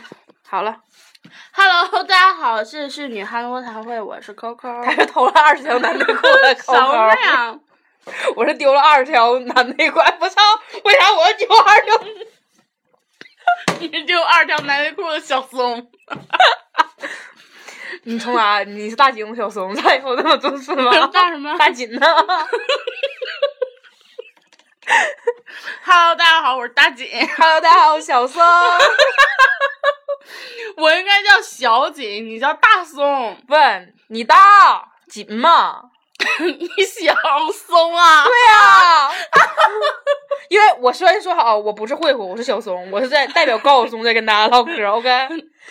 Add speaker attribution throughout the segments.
Speaker 1: 好了
Speaker 2: ，Hello，大家好，这是女汉子谈会，我是 Coco。
Speaker 1: 他是偷了二十条男内裤的
Speaker 2: 什么
Speaker 1: Coco，
Speaker 2: 呀？
Speaker 1: 我是丢了二十条男内裤。哎，我操！为啥我丢二十条？
Speaker 2: 你丢二条男内裤的小松。
Speaker 1: 你从哪？你是大井小松，咋以后那么重视吗？
Speaker 2: 大什么
Speaker 1: 大金呢？
Speaker 2: Hello，大家好，我是大锦。
Speaker 1: Hello，大家好，我是小松。
Speaker 2: 我应该叫小锦，你叫大松。
Speaker 1: 问你大锦吗？
Speaker 2: 你小松啊？
Speaker 1: 对呀、因为我虽然说好我不是慧慧，我是小松，我是在代表高晓松在跟大家唠嗑，OK？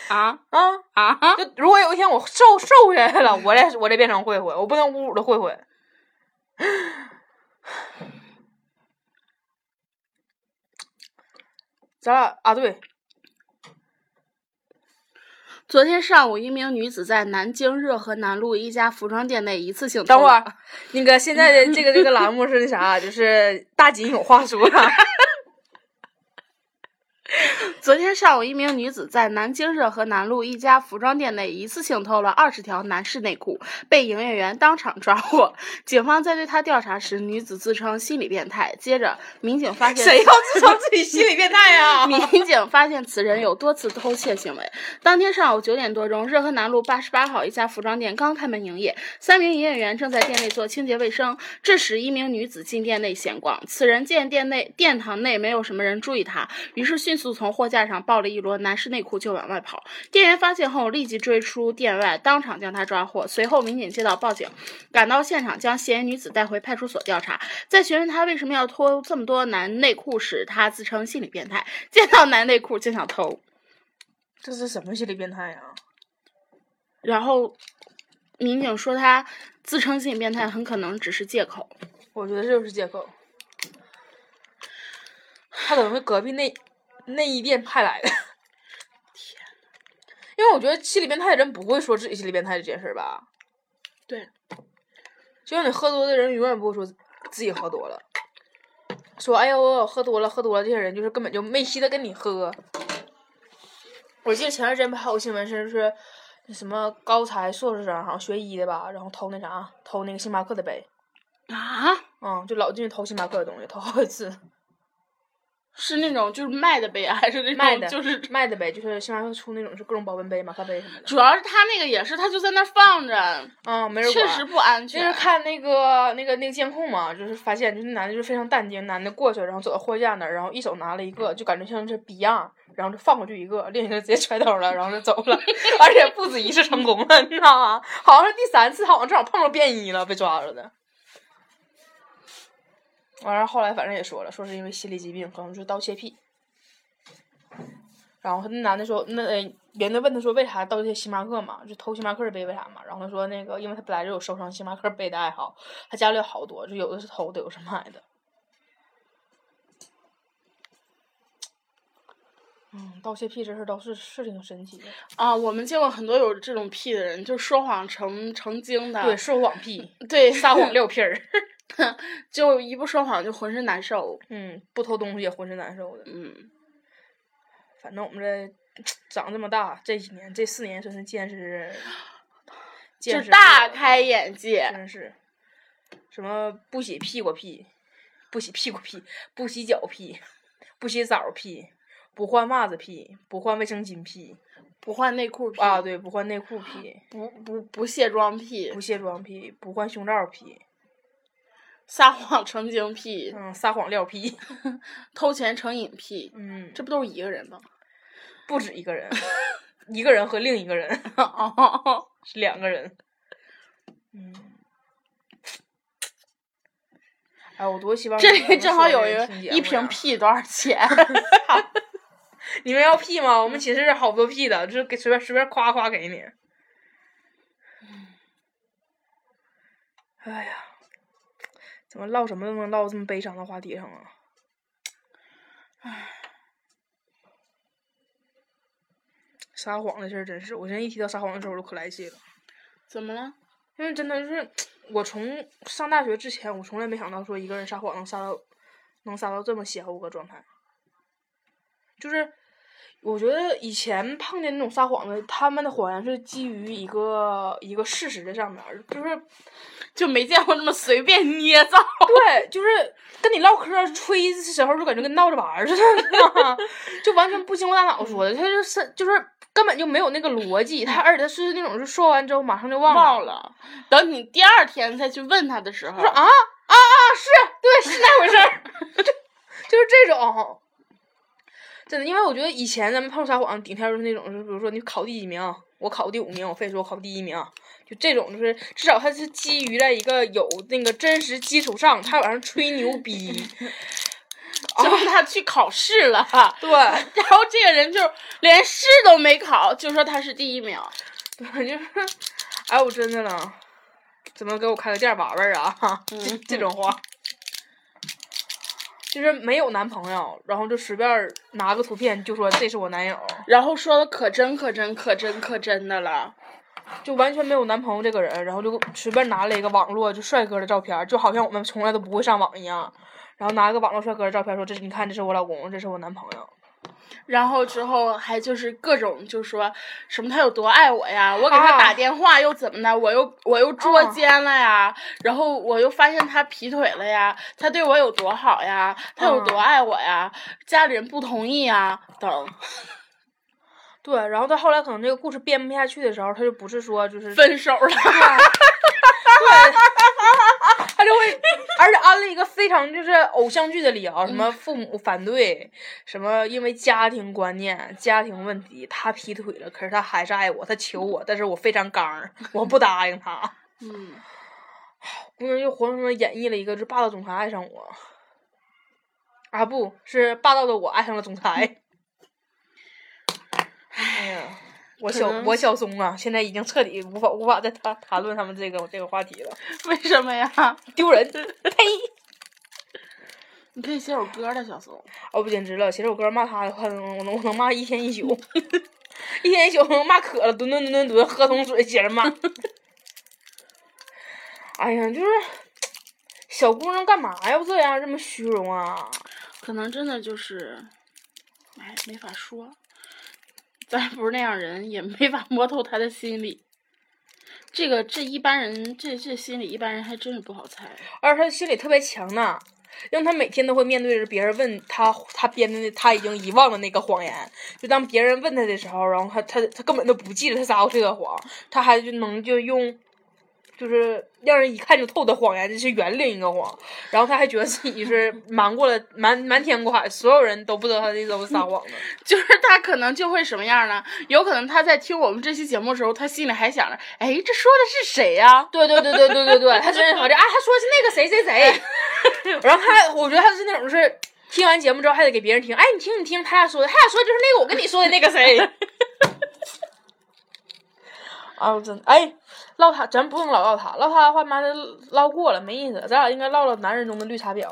Speaker 2: 啊
Speaker 1: 啊，
Speaker 2: 啊！
Speaker 1: 就如果有一天我瘦瘦下来了，我再我再变成慧慧，我不能侮辱了慧慧。咱俩啊，对，
Speaker 2: 昨天上午，一名女子在南京热河南路一家服装店内一次性
Speaker 1: 等会儿，那个现在的这个这个栏目是那啥，就是大锦有话说。
Speaker 2: 昨天上午，一名女子在南京热河南路一家服装店内一次性偷了二十条男士内裤，被营业员当场抓获。警方在对她调查时，女子自称心理变态。接着，民警发现
Speaker 1: 谁要自称自己心理变态呀、
Speaker 2: 民警发现此人有多次偷窃行为。当天上午九点多钟，热河南路八十八号一家服装店刚开门营业，三名营业员正在店内做清洁卫生。这时，一名女子进店内闲逛，此人见店内殿堂内没有什么人注意她，于是迅速从货架上抱了一摞男士内裤就往外跑。店员发现后，立即追出店外，当场将他抓获。随后，民警接到报警，赶到现场将嫌疑女子带回派出所调查。在询问她为什么要脱这么多男内裤时，她自称心理变态，见到男内裤就想偷。
Speaker 1: 这是什么心理变态呀、
Speaker 2: 然后，民警说他自称心理变态很可能只是借口。
Speaker 1: 我觉得这就是借口。他可能是隔壁内内衣店派来的。天因为我觉得心理变态的人不会说自己心理变态这件事儿吧？
Speaker 2: 对，
Speaker 1: 就像你喝多的人永远不会说自己喝多了，说哎呦我喝多了喝多了，这些人就是根本就没稀得跟你喝。我记得前段时间不还有新闻是是那什么高材硕士生好像学医的吧，然后偷那啥偷那个星巴克的杯。
Speaker 2: 啊，
Speaker 1: 嗯，就老进去偷星巴克的东西，偷好几次。
Speaker 2: 是那种就是卖的杯，还是那种
Speaker 1: 卖的
Speaker 2: 就是？
Speaker 1: 卖的呗，就是星巴克出那种是各种保温杯、马克杯什么的。
Speaker 2: 主要是他那个也是，他就在那儿放着，
Speaker 1: 嗯，没人管。
Speaker 2: 确实不安全。
Speaker 1: 就是看那个那个那个监控嘛，就是发现就是那男的就非常淡定，男的过去，然后走到货架那儿，然后一手拿了一个，就感觉像是 Beyond，然后就放过去一个，另一个直接揣兜了，然后就走了，而且不止一次成功了，你知道吗？好像是第三次，好像正好碰着便衣了，被抓着的。完了，后来反正也说了，说是因为心理疾病，可能就是盗窃癖。然后那男的说，那呃人家问他说为啥盗窃星巴克嘛，就偷星巴克的杯为啥嘛？然后他说那个，因为他本来就有收藏星巴克杯的爱好，他家里有好多，就有的是偷的，有的是买的。嗯，盗窃癖这事儿倒是是挺神奇的。
Speaker 2: 啊，我们见过很多有这种癖的人，就说谎成成精的。
Speaker 1: 对，说谎癖，
Speaker 2: 对，
Speaker 1: 撒谎撂屁儿。
Speaker 2: 就一不说谎就浑身难受。
Speaker 1: 嗯，不偷东西也浑身难受的。
Speaker 2: 嗯，
Speaker 1: 反正我们这长这么大，这几年这四年真是见识，见
Speaker 2: 就
Speaker 1: 识
Speaker 2: 大开眼界。
Speaker 1: 真是，什么不洗屁股屁，不洗屁股屁，不洗脚屁，不洗澡屁，不换袜子屁，不换卫生巾屁
Speaker 2: 不换内裤癖
Speaker 1: 啊，对，不换内裤屁，
Speaker 2: 不不不卸妆屁
Speaker 1: 不，卸妆屁，不换胸罩屁，
Speaker 2: 撒谎成精癖，
Speaker 1: 嗯，撒谎撂屁，
Speaker 2: 偷钱成瘾癖，
Speaker 1: 嗯，
Speaker 2: 这不都是一个人吗？
Speaker 1: 不止一个人，一个人和另一个人
Speaker 2: 哦，
Speaker 1: 是两个人，嗯。哎，我多希望
Speaker 2: 这里正好有一个一瓶屁多少钱？
Speaker 1: 你们要屁吗？我们寝室好多屁的，就是给随便随便夸夸给你。哎呀，怎么唠什么都能唠这么悲伤的话题上啊？唉，撒谎的事儿真是，我现在一提到撒谎的时候我都可来气了，
Speaker 2: 怎么了？
Speaker 1: 因为真的就是我从上大学之前，我从来没想到说一个人撒谎能撒到能撒到这么邪乎个状态。就是我觉得以前碰见那种撒谎的，他们的谎言是基于一个一个事实的上面，就是
Speaker 2: 就没见过那么随便捏造。
Speaker 1: 对，就是跟你唠嗑儿吹的时候，就感觉跟闹着玩儿似的，就完全不经过大脑说的，他就是就是根本就没有那个逻辑，他而且他是那种是说完之后马上就忘了。
Speaker 2: 忘了，等你第二天再去问他的时候，
Speaker 1: 说啊啊啊，是对，是那回事儿，就就是这种。真的，因为我觉得以前咱们碰撒谎，顶天就是那种，就比如说你考第几名，我考第五名，我非说我考第一名，就这种，就是至少他是基于在一个有那个真实基础上，他往上吹牛逼。
Speaker 2: 然后他去考试了，
Speaker 1: 对，
Speaker 2: 然后这个人就连试都没考，就说他是第一名。
Speaker 1: 对，就是，哎，我真的了，怎么给我开个店玩玩啊？这这种话。就是没有男朋友，然后就随便拿个图片就说这是我男友，
Speaker 2: 然后说的可真可真可真可真的了，
Speaker 1: 就完全没有男朋友这个人，然后就随便拿了一个网络就帅哥的照片，就好像我们从来都不会上网一样，然后拿一个网络帅哥的照片说这是你看这是我老公，这是我男朋友。
Speaker 2: 然后之后还就是各种就说什么他有多爱我呀，我给他打电话又怎么的，我又我又捉奸了呀，然后我又发现他劈腿了呀，他对我有多好呀，他有多爱我呀，家里人不同意呀等。
Speaker 1: 对，然后到后来可能这个故事编不下去的时候，他就不是说就是
Speaker 2: 分手了。
Speaker 1: 对，他就会，而且安了一个非常就是偶像剧的理由，什么父母反对，什么因为家庭观念、家庭问题，他劈腿了，可是他还是爱我，他求我，但是我非常刚，我不答应他。
Speaker 2: 嗯，
Speaker 1: 姑娘又活生生演绎了一个，就是霸道总裁爱上我，啊，不是霸道的我爱上了总裁。哎呀。我小我小松啊，现在已经彻底无法无法再谈谈论他们这个这个话题了。
Speaker 2: 为什么呀？
Speaker 1: 丢人！呸！
Speaker 2: 你可以写首歌的，小松。
Speaker 1: 哦，不简直了！写首歌骂他的话，我能我能骂一天一宿，一天一宿骂渴了，蹲蹲蹲蹲蹲喝桶水接着骂。哎呀，就是小姑娘干嘛要这样这么虚荣啊？
Speaker 2: 可能真的就是，哎，没法说。咱不是那样人，也没法摸透他的心理。这个这一般人，这这心理一般人还真是不好猜。
Speaker 1: 而他心理特别强呢，让他每天都会面对着别人问他他编的那他已经遗忘的那个谎言。就当别人问他的时候，然后他他他根本都不记得他撒过这个谎，他还就能就用。就是让人一看就透的谎言，这是圆另一个谎。然后他还觉得自己是瞒过了瞒瞒天过海，所有人都不知道他这都是撒谎的。
Speaker 2: 就是他可能就会什么样呢？有可能他在听我们这期节目的时候，他心里还想着，哎，这说的是谁呀？
Speaker 1: 对对对对对对对，他真是好这啊，他说的是那个谁谁谁。然后他，我觉得他是那种是听完节目之后还得给别人听，哎，你听你听，他俩说的，他俩说的就是那个我跟你说的那个谁。啊，真哎。唠他，咱不用老唠他，唠他的话，妈的唠过了没意思。咱俩应该唠唠男人中的绿茶婊。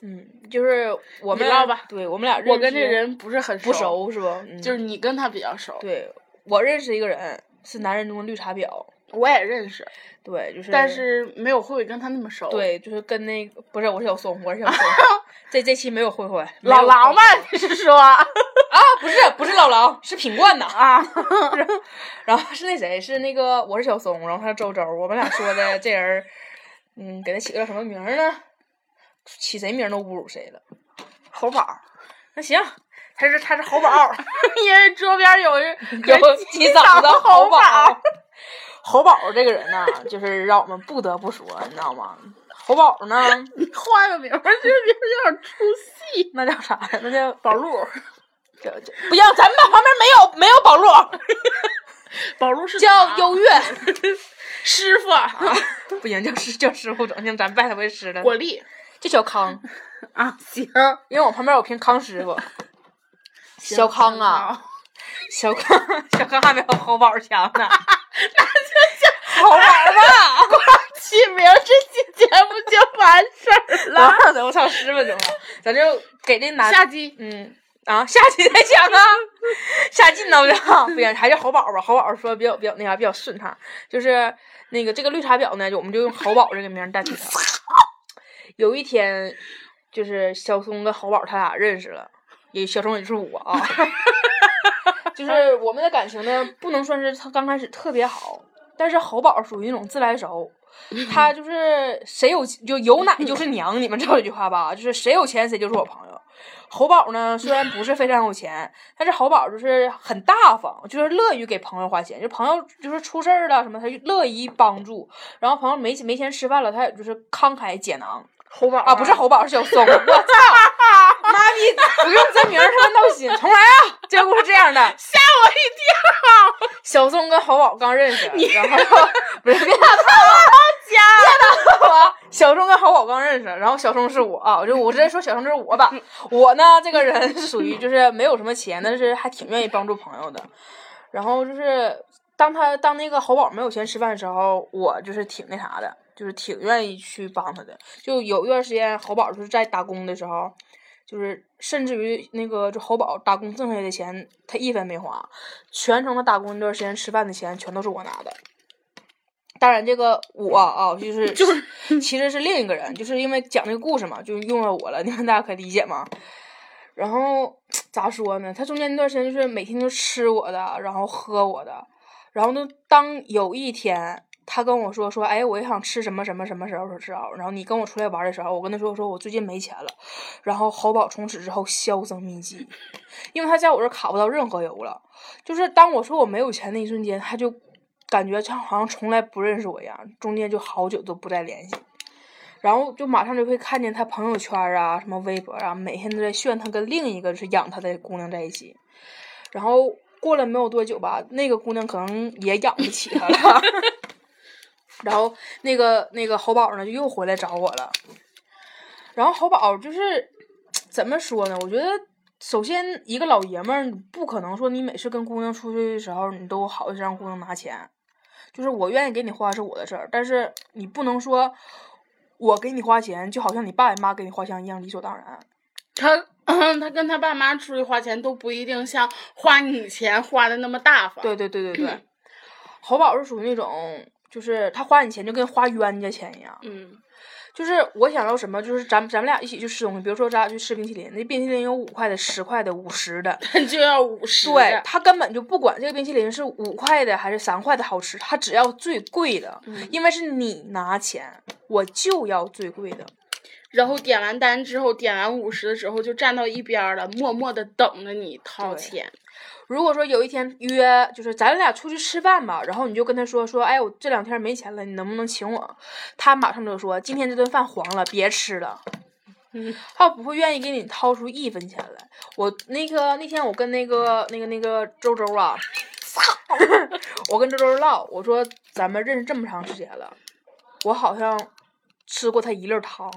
Speaker 1: 嗯，就是我们
Speaker 2: 唠吧，
Speaker 1: 对我们俩，
Speaker 2: 我跟这人不是很
Speaker 1: 不熟，是不？
Speaker 2: 就是你跟他比较熟。
Speaker 1: 对，我认识一个人，是男人中的绿茶婊。
Speaker 2: 我也认识。
Speaker 1: 对，就是。
Speaker 2: 但是没有慧慧跟他那么熟。
Speaker 1: 对，就是跟那个不是，我是小松，我是小松。这这期没有慧慧。
Speaker 2: 老狼吧？你是说？
Speaker 1: 啊，不是，不是老狼，是品冠的啊。然后是那谁，是那个我是小松，然后他是周周，我们俩说的这人，嗯，给他起个叫什么名呢？起谁名都侮辱谁了。
Speaker 2: 猴宝，
Speaker 1: 那行，他是他是猴宝，
Speaker 2: 因为桌边有
Speaker 1: 有几嗓子猴宝。猴宝这个人呢，就是让我们不得不说，你知道吗？侯宝呢，
Speaker 2: 换个名，这名有点出戏。
Speaker 1: 那叫啥呀？那叫
Speaker 2: 宝路。
Speaker 1: 不要，咱们旁边没有没有宝路，
Speaker 2: 宝路是
Speaker 1: 叫优越
Speaker 2: 师傅，
Speaker 1: 不行，叫师叫师傅，整行，咱拜他为师了。
Speaker 2: 果粒
Speaker 1: 叫小康
Speaker 2: 啊，行，
Speaker 1: 因为我旁边有瓶康师傅，小康啊，小康小康还没有侯宝强呢，那
Speaker 2: 就叫
Speaker 1: 猴宝吧，
Speaker 2: 光起名这期节目就完事儿了。
Speaker 1: 我唱十分钟了，咱就给这男
Speaker 2: 下机，
Speaker 1: 嗯。啊，下期再讲啊，下劲呢不不行，还是猴宝吧。猴宝说比较比较那啥比较顺畅，就是那个这个绿茶婊呢，就我们就用猴宝这个名代替他。有一天，就是小松跟侯宝他俩认识了，也小松也就是我啊，就是我们的感情呢，不能算是他刚开始特别好，但是侯宝属于那种自来熟，他就是谁有就有奶就是娘，你们知道这句话吧？就是谁有钱谁就是我朋友。侯宝呢，虽然不是非常有钱，但是侯宝就是很大方，就是乐于给朋友花钱。就朋友就是出事儿了什么，他乐意帮助。然后朋友没没钱吃饭了，他也就是慷慨解囊。
Speaker 2: 侯宝
Speaker 1: 啊，不是侯宝，是小松。我操！妈逼，不用真名儿他们闹心。重来啊！这个故事这样的，
Speaker 2: 吓我一跳。
Speaker 1: 小松跟侯宝刚认识，然后 不是别打
Speaker 2: 我
Speaker 1: 家，别打我。小松跟侯宝刚认识，然后小松是我啊，就我直接说小松就是我吧。我呢，这个人是属于就是没有什么钱，但是还挺愿意帮助朋友的。然后就是当他当那个侯宝没有钱吃饭的时候，我就是挺那啥的。就是挺愿意去帮他的，就有一段时间，侯宝就是在打工的时候，就是甚至于那个就侯宝打工挣下来的钱，他一分没花，全程他打工那段时间吃饭的钱全都是我拿的。当然，这个我啊，就是就是其实是另一个人，就是因为讲这个故事嘛，就用了我了，你们大家可理解吗？然后咋说呢？他中间那段时间就是每天都吃我的，然后喝我的，然后呢，当有一天。他跟我说说，哎，我也想吃什么什么什么时候时候，然后你跟我出来玩的时候，我跟他说，我说我最近没钱了。然后侯宝从此之后销声匿迹，因为他在我这卡不到任何油了。就是当我说我没有钱那一瞬间，他就感觉像好像从来不认识我一样，中间就好久都不再联系。然后就马上就会看见他朋友圈啊，什么微博啊，每天都在炫他跟另一个是养他的姑娘在一起。然后过了没有多久吧，那个姑娘可能也养不起他了。然后那个那个侯宝呢，就又回来找我了。然后侯宝就是怎么说呢？我觉得首先一个老爷们儿不可能说你每次跟姑娘出去的时候，你都好意思让姑娘拿钱。就是我愿意给你花是我的事儿，但是你不能说我给你花钱，就好像你爸你妈给你花钱一样理所当然。
Speaker 2: 他 他跟他爸妈出去花钱都不一定像花你钱花的那么大方。
Speaker 1: 对对对对对，侯宝是属于那种。就是他花你钱就跟花冤家钱一样，
Speaker 2: 嗯，
Speaker 1: 就是我想要什么，就是咱咱们俩一起去吃东西，比如说咱俩去吃冰淇淋，那冰淇淋有五块的、十块的、五十的，
Speaker 2: 就要五十。
Speaker 1: 对他根本就不管这个冰淇淋是五块的还是三块的好吃，他只要最贵的，因为是你拿钱，我就要最贵的。
Speaker 2: 然后点完单之后，点完五十的时候就站到一边了，默默的等着你掏钱。
Speaker 1: 如果说有一天约，就是咱俩出去吃饭吧，然后你就跟他说说，哎，我这两天没钱了，你能不能请我？他马上就说，今天这顿饭黄了，别吃了。他不会愿意给你掏出一分钱来。我那个那天我跟那个那个那个周周啊，我跟周周唠，我说咱们认识这么长时间了，我好像吃过他一粒糖。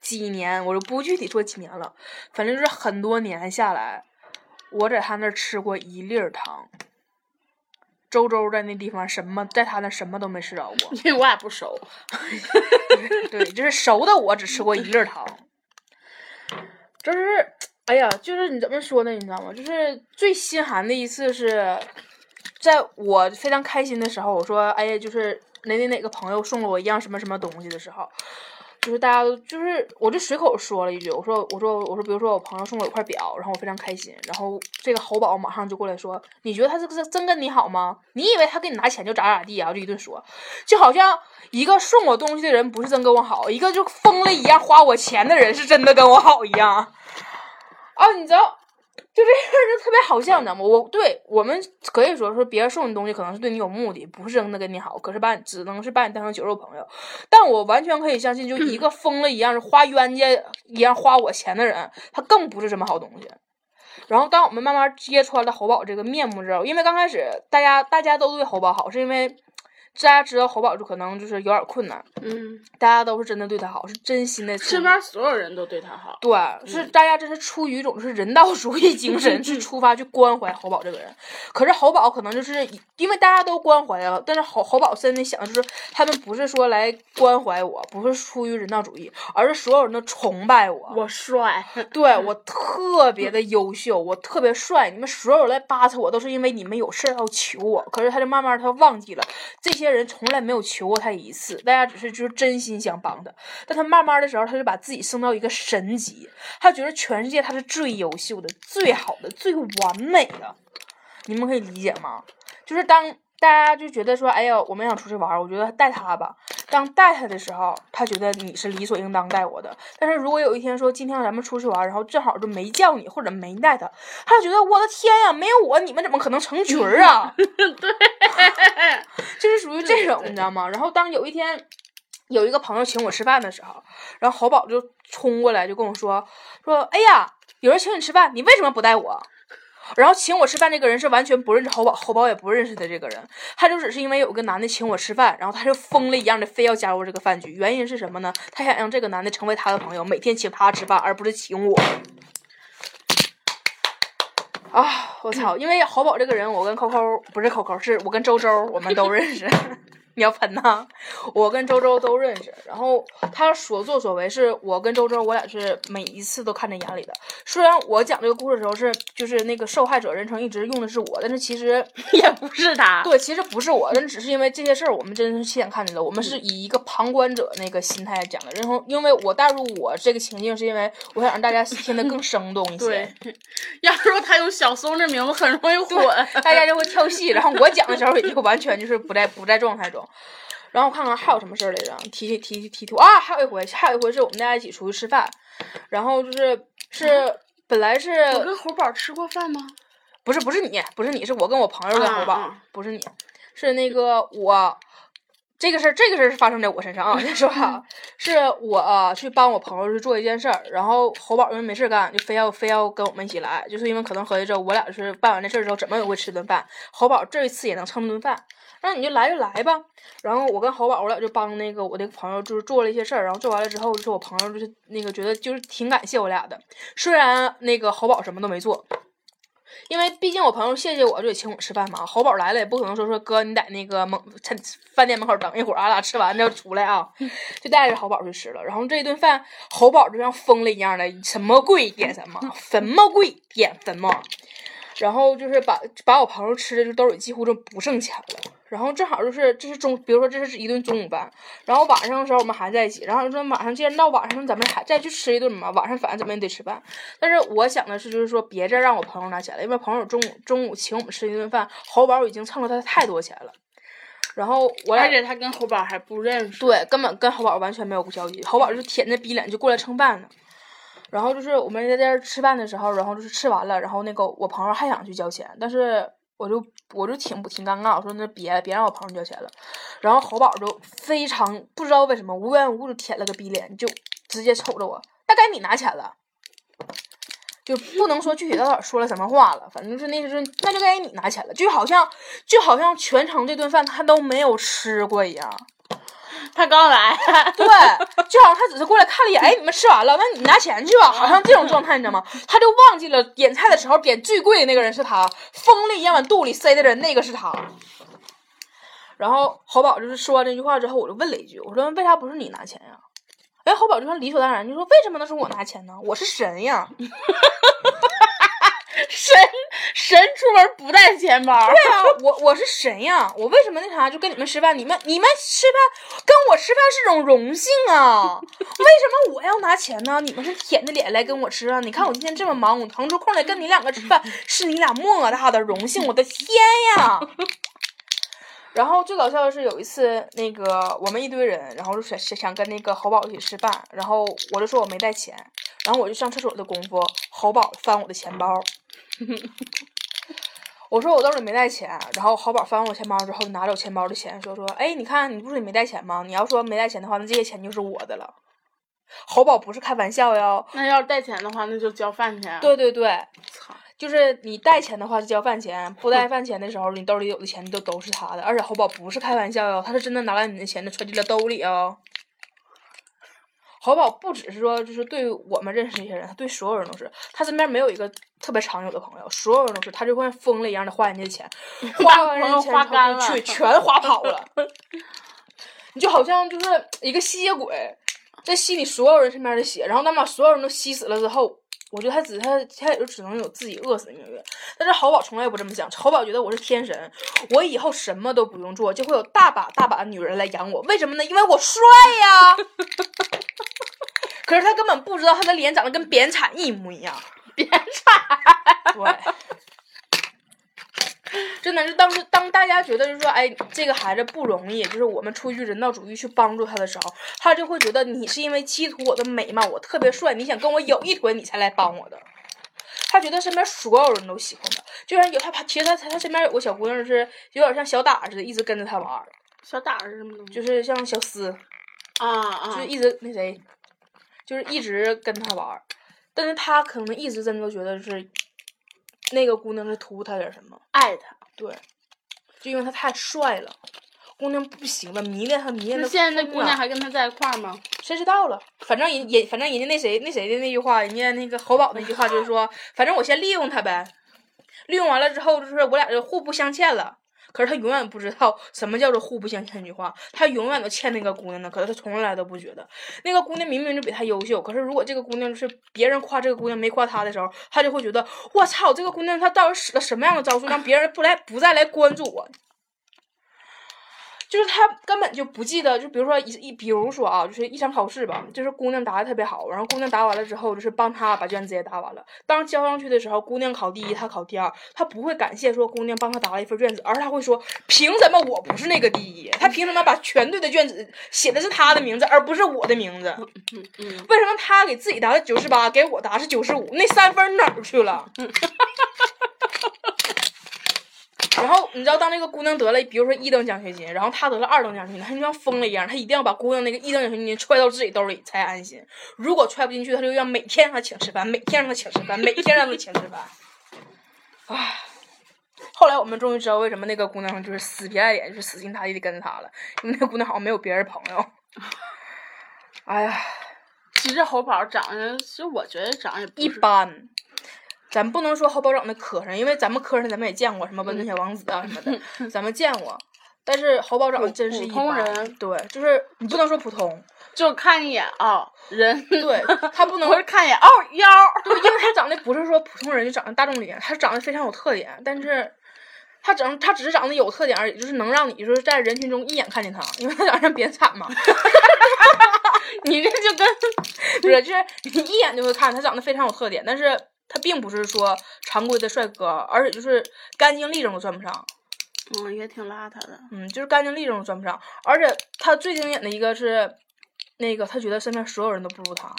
Speaker 1: 几年，我就不具体说几年了，反正就是很多年下来。我在他那儿吃过一粒儿糖，周周在那地方什么，在他那什么都没吃着过，
Speaker 2: 因为我俩不熟。
Speaker 1: 对，就是熟的，我只吃过一粒儿糖。就是，哎呀，就是你怎么说呢？你知道吗？就是最心寒的一次是，在我非常开心的时候，我说，哎呀，就是哪哪哪个朋友送了我一样什么什么东西的时候。就是大家都就是，我就随口说了一句，我说我说我说，比如说我朋友送我一块表，然后我非常开心，然后这个侯宝马上就过来说，你觉得他是是真跟你好吗？你以为他给你拿钱就咋咋地啊？就一顿说，就好像一个送我东西的人不是真跟我好，一个就疯了一样花我钱的人是真的跟我好一样。啊，你知道。就这事儿就特别好笑，你知道吗？我对我们可以说说别人送你东西可能是对你有目的，不是真的跟你好，可是把你只能是把你当成酒肉朋友。但我完全可以相信，就一个疯了一样花冤家一样花我钱的人，他更不是什么好东西。然后当我们慢慢揭穿了侯宝这个面目之后，因为刚开始大家大家都对侯宝好，是因为。大家知道侯宝就可能就是有点困难，
Speaker 2: 嗯，
Speaker 1: 大家都是真的对他好，是真心的。
Speaker 2: 身边所有人都对他好，
Speaker 1: 对，是大家真是出于一种是人道主义精神去 出发去关怀侯宝这个人。可是侯宝可能就是因为大家都关怀了，但是侯侯宝心里想的就是他们不是说来关怀我，不是出于人道主义，而是所有人都崇拜我，
Speaker 2: 我帅，
Speaker 1: 对 我特别的优秀，我特别帅。你们所有人来巴扯我，都是因为你们有事要求我。可是他就慢慢他忘记了这些。些人从来没有求过他一次，大家只是就是真心想帮他。但他慢慢的时候，他就把自己升到一个神级，他觉得全世界他是最优秀的、最好的、最完美的。你们可以理解吗？就是当大家就觉得说，哎呀，我们想出去玩，我觉得带他吧。当带他的时候，他觉得你是理所应当带我的。但是如果有一天说今天咱们出去玩，然后正好就没叫你或者没带他，他就觉得我的天呀，没有我你们怎么可能成群儿啊？
Speaker 2: 对，
Speaker 1: 就是属于这种，你知道吗？然后当有一天有一个朋友请我吃饭的时候，然后侯宝就冲过来就跟我说说，哎呀，有人请你吃饭，你为什么不带我？然后请我吃饭这个人是完全不认识侯宝，侯宝也不认识的这个人，他就只是因为有个男的请我吃饭，然后他就疯了一样的非要加入这个饭局。原因是什么呢？他想让这个男的成为他的朋友，每天请他吃饭，而不是请我。啊，我操！因为侯宝这个人，我跟扣扣不是扣扣，是我跟周周，我们都认识。你要喷他，我跟周周都认识。然后他所作所为，是我跟周周，我俩是每一次都看在眼里的。虽然我讲这个故事的时候是，就是那个受害者人称一直用的是我，但是其实
Speaker 2: 也不是他。
Speaker 1: 对，其实不是我，但只是因为这些事儿，我们真是亲眼看见的。我们是以一个旁观者那个心态讲的。然后，因为我带入我这个情境，是因为我想让大家听得更生动一些。
Speaker 2: 对，要是说他用小松这名字，很容易混。
Speaker 1: 大家就会跳戏，然后我讲的时候也就完全就是不在不在状态中。然后我看看还有什么事儿来着？提提提提提啊！还有一回，还有一回是我们大家一起出去吃饭，然后就是是本来是
Speaker 2: 我跟猴宝吃过饭吗？
Speaker 1: 不是不是你不是你是我跟我朋友跟猴宝，
Speaker 2: 啊啊
Speaker 1: 不是你，是那个我。这个事儿，这个事儿是发生在我身上啊！先说啊，是我、呃去帮我朋友去做一件事儿，然后猴宝因为没事儿干，就非要非要跟我们一起来，就是因为可能合计着我俩就是办完这事儿之后，怎么也会吃顿饭，猴宝这一次也能蹭顿饭，那你就来就来吧。然后我跟侯宝我俩就帮那个我那个朋友就是做了一些事儿，然后做完了之后，就是我朋友就是那个觉得就是挺感谢我俩的，虽然那个侯宝什么都没做。因为毕竟我朋友谢谢我，就得请我吃饭嘛。侯宝来了也不可能说说哥你在那个门餐饭店门口等一会儿，俺俩吃完就出来啊，就带着侯宝去吃了。然后这一顿饭，侯宝就像疯了一样的，什么贵点什么，什么贵点什么。然后就是把把我朋友吃的就兜里几乎就不剩钱了。然后正好就是这是中，比如说这是一顿中午饭，然后晚上的时候我们还在一起，然后说晚上既然到晚上咱们还再去吃一顿嘛，晚上反正怎么也得吃饭。但是我想的是，就是说别再让我朋友拿钱了，因为朋友中午中午请我们吃一顿饭，侯宝已经蹭了他太多钱了。然后我俩
Speaker 2: 而且他跟侯宝还不认识。
Speaker 1: 对，根本跟侯宝完全没有交集，侯宝就是舔着逼脸就过来蹭饭呢。然后就是我们在这儿吃饭的时候，然后就是吃完了，然后那个我朋友还想去交钱，但是我就我就挺不挺尴尬，我说那别别让我朋友交钱了。然后侯宝就非常不知道为什么无缘无故就舔了个逼脸，就直接瞅着我，那该你拿钱了。就不能说具体到哪说了什么话了，反正是那就是那就该你拿钱了，就好像就好像全程这顿饭他都没有吃过一样。
Speaker 2: 他刚来，
Speaker 1: 对，就好像他只是过来看了一眼，哎，你们吃完了，那你拿钱去吧，好像这种状态，你知道吗？他就忘记了点菜的时候点最贵的那个人是他，疯了一样往肚里塞的人那个是他。然后侯宝就是说完这句话之后，我就问了一句，我说为啥不是你拿钱呀？哎，侯宝就像理所当然，就说为什么能是我拿钱呢？我是神呀！
Speaker 2: 神神出门不带钱包。
Speaker 1: 对啊，我我是神呀！我为什么那啥就跟你们吃饭？你们你们吃饭跟我吃饭是种荣幸啊！为什么我要拿钱呢？你们是舔着脸来跟我吃啊？你看我今天这么忙，我腾出空来跟你两个吃饭，是你俩莫大的荣幸！我的天呀！然后最搞笑的是有一次，那个我们一堆人，然后就想想跟那个侯宝一起吃饭，然后我就说我没带钱，然后我就上厕所的功夫，侯宝翻我的钱包。我说我兜里没带钱，然后侯宝翻我钱包之后，拿着我钱包的钱说说，哎，你看你不是你没带钱吗？你要说没带钱的话，那这些钱就是我的了。侯宝不是开玩笑哟，
Speaker 2: 那要是带钱的话，那就交饭钱。
Speaker 1: 对对对，
Speaker 2: 操，
Speaker 1: 就是你带钱的话是交饭钱，不带饭钱的时候，你兜里有的钱都都是他的。而且侯宝不是开玩笑哟，他是真的拿了你的钱，揣进了兜里哦。侯宝不只是说，就是对我们认识这些人，他对所有人都是。他身边没有一个特别长久的朋友，所有人都是，他就会像疯了一样的花人家的钱，花完人家钱
Speaker 2: 花干
Speaker 1: 之后
Speaker 2: 了
Speaker 1: 就去全花跑了。你就好像就是一个吸血鬼，在吸你所有人身边的血，然后他把所有人都吸死了之后，我觉得他只他他也就只能有自己饿死的命运。但是豪宝从来不这么想，豪宝觉得我是天神，我以后什么都不用做，就会有大把大把的女人来养我。为什么呢？因为我帅呀。可是他根本不知道他的脸长得跟扁铲一模一样，
Speaker 2: 扁铲。
Speaker 1: 对。真的是当时，当大家觉得就是说，哎，这个孩子不容易，就是我们出于人道主义去帮助他的时候，他就会觉得你是因为企图我的美貌，我特别帅，你想跟我有一腿，你才来帮我的。他觉得身边所有人都喜欢他，就像有他，其实他他身边有个小姑娘是有点像小打似的，一直跟着他玩。
Speaker 2: 小打是什么东西？
Speaker 1: 就是像小厮
Speaker 2: 啊啊，
Speaker 1: 就一直那谁，就是一直跟他玩。但是他可能一直真的觉得是。那个姑娘是图他点什么？
Speaker 2: 爱他，
Speaker 1: 对，就因为他太帅了，姑娘不行了，迷恋他，迷恋的。
Speaker 2: 现在那姑娘还跟他在一块儿吗？
Speaker 1: 谁知道了？反正人也，反正人家那谁那谁的那句话，人家那个侯宝那句话就是说，反正我先利用他呗，利用完了之后，就是我俩就互不相欠了。可是他永远不知道什么叫做互不相欠这句话，他永远都欠那个姑娘呢。可是他从来都不觉得，那个姑娘明明就比他优秀。可是如果这个姑娘是别人夸这个姑娘没夸他的时候，他就会觉得我操，这个姑娘她到底使了什么样的招数，让别人不来不再来关注我？就是他根本就不记得，就比如说一一，比如说啊，就是一场考试吧，就是姑娘答的特别好，然后姑娘答完了之后，就是帮他把卷子也答完了。当交上去的时候，姑娘考第一，他考第二，他不会感谢说姑娘帮他答了一份卷子，而他会说凭什么我不是那个第一？他凭什么把全队的卷子写的是他的名字，而不是我的名字？为什么他给自己答的九十八，给我答是九十五？那三分哪儿去了？然后你知道，当那个姑娘得了，比如说一等奖学金，然后他得了二等奖学金，他就像疯了一样，他一定要把姑娘那个一等奖学金揣到自己兜里才安心。如果揣不进去，他就要每天让她请吃饭，每天让她请吃饭，每天让她请吃饭。唉，后来我们终于知道为什么那个姑娘就是死皮赖脸，就是死心塌地的跟着他了，因为那个姑娘好像没有别人朋友。哎呀，
Speaker 2: 其实侯宝长得，其实我觉得长得也
Speaker 1: 一般。咱不能说侯宝长得磕碜，因为咱们磕碜咱们也见过什么温存小王子啊什么的，咱们见过。但是侯宝长真是一
Speaker 2: 般，
Speaker 1: 对，就是你不能说普通，
Speaker 2: 就看一眼啊人，
Speaker 1: 对他不 能
Speaker 2: 看一眼哦腰，
Speaker 1: 对，因为他长得不是说普通人就长得大众脸，他长得非常有特点，但是他长他只是长得有特点而已，就是能让你就是在人群中一眼看见他，因为他长得像扁惨嘛。
Speaker 2: 你这就跟
Speaker 1: 不是，就是你一眼就会看他长得非常有特点，但是。他并不是说常规的帅哥，而且就是干净利落都算不上。
Speaker 2: 嗯，也挺邋遢的。
Speaker 1: 嗯，就是干净利落都算不上。而且他最经典的一个是，那个他觉得身边所有人都不如他。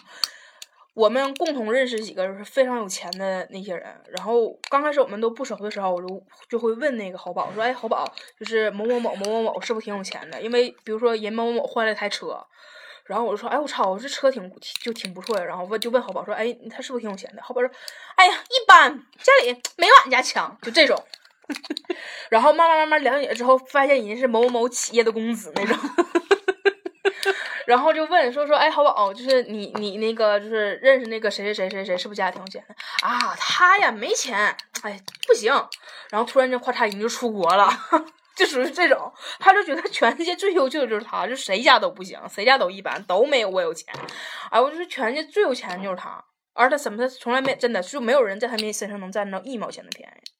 Speaker 1: 我们共同认识几个就是非常有钱的那些人，然后刚开始我们都不熟的时候，我就就会问那个侯宝说：“哎，侯宝，就是某某某某某某是不是挺有钱的？因为比如说人某某某换了台车。”然后我就说，哎，我操，我这车挺就挺不错的。然后问就问豪宝说，哎，他是不是挺有钱的？豪宝说，哎呀，一般，家里没有俺家强，就这种。然后慢慢慢慢了解之后，发现人家是某某某企业的公子那种。然后就问说说，哎，豪宝，就是你你那个就是认识那个谁谁谁谁谁，是不是家里挺有钱的啊？他呀没钱，哎，不行。然后突然间，咔嚓，人就出国了。就属于这种，他就觉得全世界最优秀的就是他，就谁家都不行，谁家都一般，都没有我有钱。哎，我就是全世界最有钱的就是他，而他什么，他从来没真的就没有人在他面身上能占到一毛钱的便宜。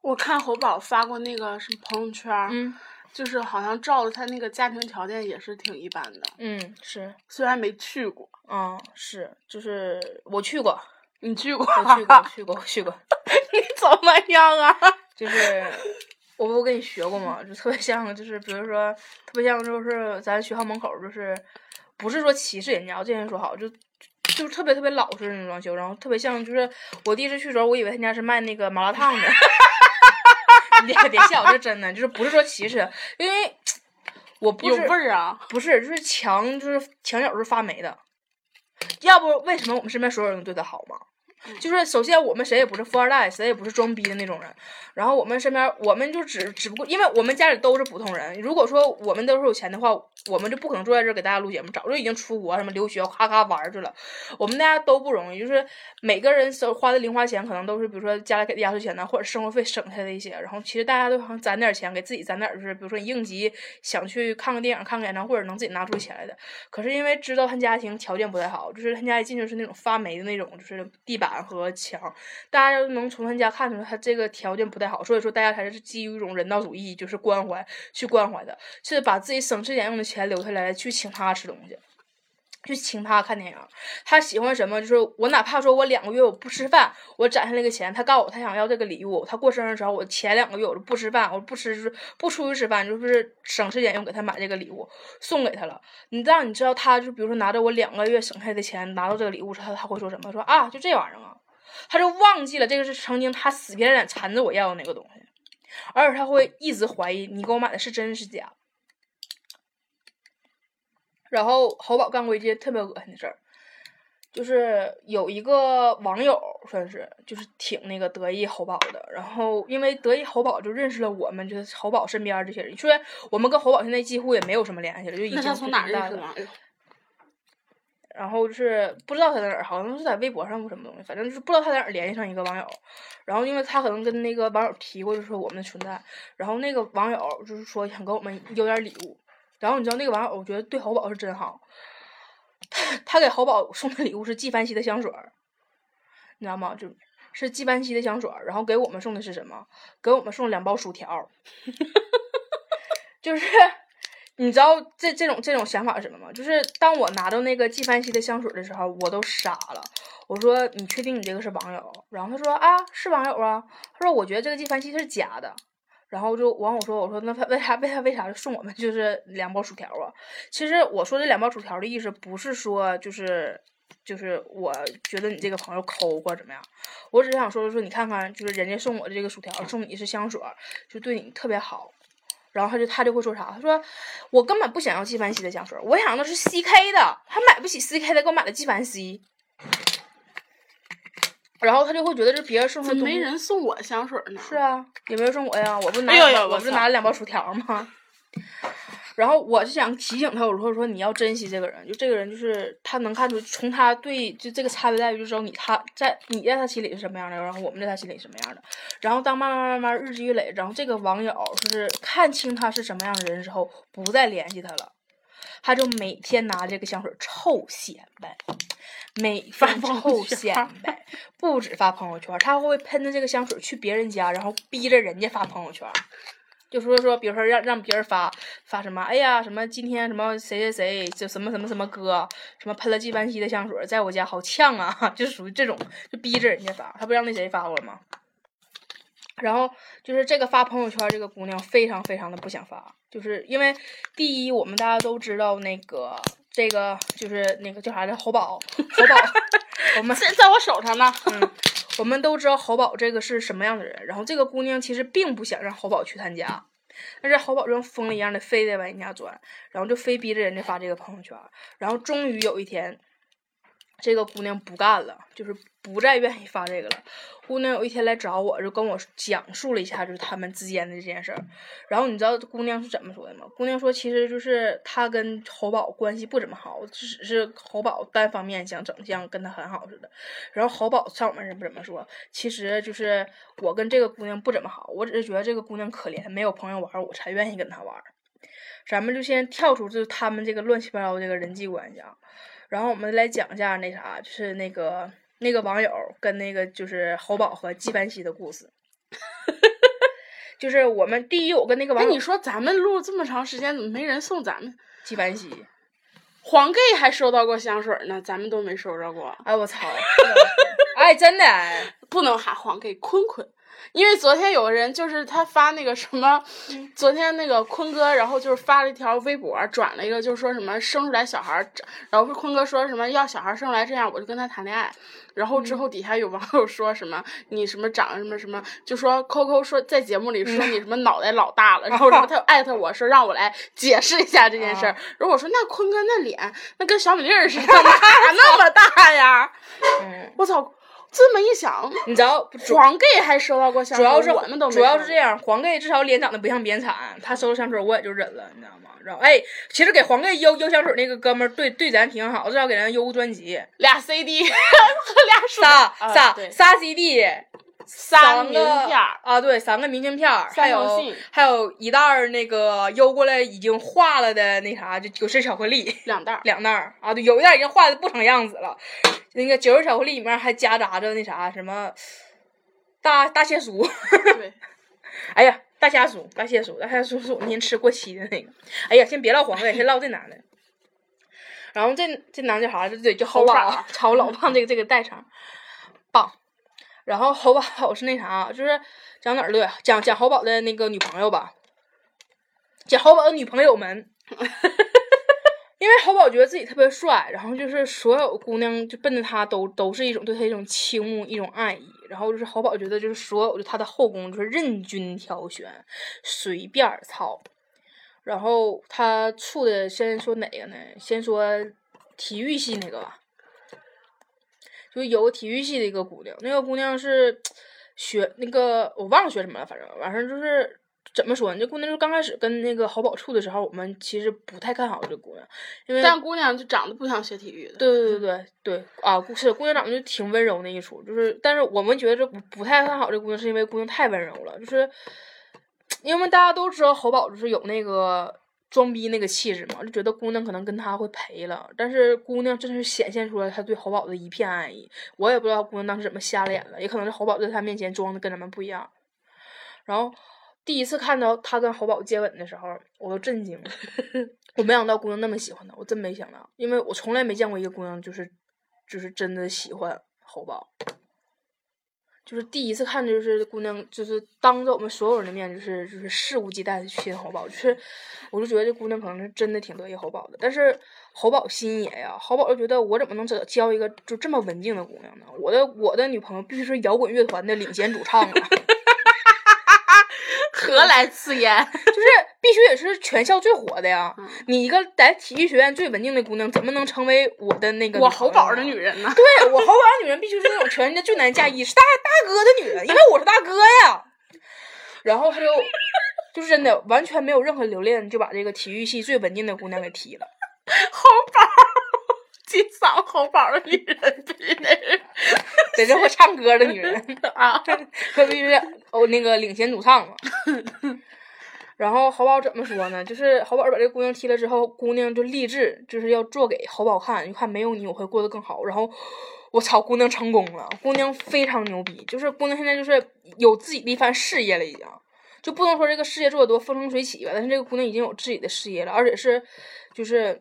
Speaker 2: 我看侯宝发过那个什么朋友圈，
Speaker 1: 嗯，
Speaker 2: 就是好像照的他那个家庭条件也是挺一般的。
Speaker 1: 嗯，是，
Speaker 2: 虽然没去过。
Speaker 1: 嗯，是，就是我去过，
Speaker 2: 你去过？
Speaker 1: 我去过，去过，去过。
Speaker 2: 你怎么样啊？
Speaker 1: 就是。我不跟你学过吗？就特别像，就是比如说，特别像，就是咱学校门口，就是不是说歧视人家，我之前说好，就就特别特别老实那种装修，然后特别像，就是我第一次去的时候，我以为他家是卖那个麻辣烫的。你别别笑，这真的，就是不是说歧视，因为我不
Speaker 2: 是有味儿啊，
Speaker 1: 不是，就是墙，就是墙角是发霉的。要不为什么我们身边所有人都对他好吗？就是首先我们谁也不是富二代，谁也不是装逼的那种人。然后我们身边，我们就只只不过，因为我们家里都是普通人。如果说我们都是有钱的话，我们就不可能坐在这儿给大家录节目，早就已经出国什么留学，咔咔玩去了。我们大家都不容易，就是每个人所花的零花钱可能都是，比如说家里给的压岁钱呢，或者生活费省下的一些。然后其实大家都想攒点钱，给自己攒点，就是比如说你应急想去看个电影、看个演唱会，能自己拿出钱来的。可是因为知道他家庭条件不太好，就是他家一进去是那种发霉的那种，就是地板和强，大家都能从他家看出来他这个条件不太好，所以说大家才是基于一种人道主义，就是关怀去关怀的，是把自己省吃俭用的钱留下来去请他吃东西。去请他看电影，他喜欢什么？就是我哪怕说我两个月我不吃饭，我攒下那个钱，他告诉我他想要这个礼物，他过生日的时候，我前两个月我就不吃饭，我不吃就是不出去吃饭，就是省吃俭用给他买这个礼物送给他了。你这样你知道他就比如说拿着我两个月省下的钱拿到这个礼物时，他他会说什么？说啊就这玩意儿啊，他就忘记了这个是曾经他死皮赖脸缠着我要的那个东西，而且他会一直怀疑你给我买的是真是假。然后侯宝干过一件特别恶心的事儿，就是有一个网友算是就是挺那个得意侯宝的，然后因为得意侯宝就认识了我们，就是侯宝身边这些人。虽然我们跟侯宝现在几乎也没有什么联系了，就已经。
Speaker 2: 他从哪认识的？
Speaker 1: 然后就是不知道他在哪儿，好像是在微博上或什么东西，反正就是不知道他在哪儿联系上一个网友。然后因为他可能跟那个网友提过，就是我们的存在。然后那个网友就是说想给我们邮点礼物。然后你知道那个玩意儿，我觉得对侯宝是真好。他他给侯宝送的礼物是纪梵希的香水儿，你知道吗？就是纪梵希的香水儿。然后给我们送的是什么？给我们送两包薯条。就是你知道这这种这种想法是什么吗？就是当我拿到那个纪梵希的香水的时候，我都傻了。我说你确定你这个是网友？然后他说啊是网友啊。他说我觉得这个纪梵希是假的。然后就完，我说我说那他为啥为啥为啥送我们就是两包薯条啊？其实我说这两包薯条的意思不是说就是就是我觉得你这个朋友抠或怎么样，我只是想说说你看看，就是人家送我的这个薯条，送你是香水，就对你特别好。然后他就他就会说啥？他说我根本不想要纪梵希的香水，我想要的是 CK 的，他买不起 CK 的，给我买了纪梵希。然后他就会觉得这别人送他东西，
Speaker 2: 没人送我香水呢。
Speaker 1: 是啊，也没人送我呀，我不拿，
Speaker 2: 我
Speaker 1: 不是拿了两包薯条吗？然后我就想提醒他，我说说你要珍惜这个人，就这个人就是他能看出，从他对就这个差别待遇就知道你他在你在他心里是什么样的，然后我们在他心里什么样的。然后当慢慢慢慢日积月累，然后这个网友就是看清他是什么样的人之后，不再联系他了，他就每天拿这个香水臭显摆。每发臭显摆，不止发朋友圈，他会喷着这个香水去别人家，然后逼着人家发朋友圈，就说说，比如说让让别人发发什么，哎呀，什么今天什么谁谁谁就什么什么什么哥，什么喷了纪梵希的香水，在我家好呛啊，就属于这种，就逼着人家发，他不让那谁发过了吗？然后就是这个发朋友圈，这个姑娘非常非常的不想发，就是因为第一，我们大家都知道那个。这个就是那个叫啥来侯宝，侯宝，我们
Speaker 2: 在在我手上呢。
Speaker 1: 嗯，我们都知道侯宝这个是什么样的人。然后这个姑娘其实并不想让侯宝去他家，但是侯宝就像疯了一样的非得往人家钻，然后就非逼着人家发这个朋友圈。然后终于有一天，这个姑娘不干了，就是不再愿意发这个了。姑娘有一天来找我，就跟我讲述了一下，就是他们之间的这件事儿。然后你知道姑娘是怎么说的吗？姑娘说，其实就是她跟侯宝关系不怎么好，只是侯宝单方面想整像跟她很好似的。然后侯宝上我们人不怎么说，其实就是我跟这个姑娘不怎么好，我只是觉得这个姑娘可怜，没有朋友玩，我才愿意跟她玩。咱们就先跳出就是他们这个乱七八糟这个人际关系啊，然后我们来讲一下那啥，就是那个。那个网友跟那个就是侯宝和纪梵希的故事，就是我们第一，我跟那个网友，
Speaker 2: 你说咱们录这么长时间，怎么没人送咱们
Speaker 1: 纪梵希？
Speaker 2: 黄 gay 还收到过香水呢，咱们都没收着过。
Speaker 1: 哎我操！哎真的，
Speaker 2: 不能喊黄 gay，坤坤。因为昨天有个人就是他发那个什么，昨天那个坤哥，然后就是发了一条微博，转了一个，就是说什么生出来小孩，然后坤哥说什么要小孩生出来这样，我就跟他谈恋爱。然后之后底下有网友说什么你什么长什么什么，就说 Coco 说在节目里说你什么脑袋老大了，然后 然后他艾特我说让我来解释一下这件事儿。然后我说那坤哥那脸那跟小米粒儿似的，哪那么大呀？我操！这么一想，
Speaker 1: 你知道
Speaker 2: 黄 gay 还收到过香水，
Speaker 1: 主要是
Speaker 2: 我们都
Speaker 1: 主要是这样，黄 gay 至少脸长得不像扁铲，他收到香水我也就忍了，你知道吗？然后哎，其实给黄 gay 邮邮香水那个哥们儿对对咱挺好，至少给咱邮个专辑，
Speaker 2: 俩 CD 和 俩书
Speaker 1: 仨
Speaker 2: 啊
Speaker 1: 仨仨 CD，
Speaker 2: 仨
Speaker 1: 三
Speaker 2: 名
Speaker 1: 个
Speaker 2: 片儿
Speaker 1: 啊，对，三个明信片儿，还有还有一袋儿那个邮过来已经化了的那啥，就九十巧克力。
Speaker 2: 两袋儿，
Speaker 1: 两袋儿啊，对，有一袋儿已经化的不成样子了。那个九十巧克力里面还夹杂着那啥什么大大蟹酥，
Speaker 2: 对，
Speaker 1: 哎呀，大虾酥，大蟹酥，大虾酥是我那天吃过期的那个。哎呀，先别唠黄瓜，先唠这男的。然后这这男的叫啥？这对叫侯宝
Speaker 2: 侯宝，
Speaker 1: 超老胖这个这个代称，棒。然后侯宝是那啥，就是讲哪儿的？讲讲侯宝的那个女朋友吧，讲侯宝的女朋友们。因为侯宝觉得自己特别帅，然后就是所有姑娘就奔着他都都是一种对他一种倾慕，一种爱意。然后就是侯宝觉得就是所有的他的后宫就是任君挑选，随便儿操。然后他处的先说哪个呢？先说体育系那个吧，就有个体育系的一个姑娘，那个姑娘是学那个我忘了学什么了，反正反正就是怎么说呢？这姑娘就刚开始跟那个侯宝处的时候，我们其实不太看好这姑娘，因为
Speaker 2: 但姑娘就长得不像学体育的，
Speaker 1: 对对对对对啊，是姑娘长得就挺温柔那一出，就是但是我们觉得这不不太看好这姑娘，是因为姑娘太温柔了，就是因为大家都知道侯宝就是有那个装逼那个气质嘛，就觉得姑娘可能跟他会赔了，但是姑娘真是显现出来她对侯宝的一片爱意，我也不知道姑娘当时怎么瞎了眼了，也可能是侯宝在她面前装的跟咱们不一样，然后。第一次看到他跟侯宝接吻的时候，我都震惊了。我没想到姑娘那么喜欢他，我真没想到，因为我从来没见过一个姑娘就是，就是真的喜欢侯宝。就是第一次看，就是姑娘就是当着我们所有人的面，就是就是肆无忌惮的去亲侯宝，就是我就觉得这姑娘可能是真的挺得意侯宝的。但是侯宝心野呀，侯宝就觉得我怎么能找交一个就这么文静的姑娘呢？我的我的女朋友必须是摇滚乐团的领衔主唱啊！
Speaker 2: 何来此言？
Speaker 1: 就是必须也是全校最火的呀！
Speaker 2: 嗯
Speaker 1: 你一个在体育学院最文静的姑娘，怎么能成为我的那个
Speaker 2: 我
Speaker 1: 女朋友
Speaker 2: 侯宝的女人呢？
Speaker 1: 对我侯宝的女人必须是那种全世界最难嫁衣，是大大哥的女人，因为我是大哥呀。然后他就就是真的完全没有任何留恋，就把这个体育系最文静的姑娘给踢了。
Speaker 2: 侯宝，金嗓侯宝的女人必须得是
Speaker 1: 得是会唱歌的女人，
Speaker 2: 啊，
Speaker 1: 她必须是哦那个领衔主唱嘛。然后侯宝怎么说呢？就是侯宝把这个姑娘踢了之后，姑娘就立志就是要做给侯宝看，你看没有你我会过得更好。然后我操，姑娘成功了，姑娘非常牛逼，就是姑娘现在就是有自己的一番事业了，已经就不能说这个事业做的多风生水起吧，但是这个姑娘已经有自己的事业了，而且是就是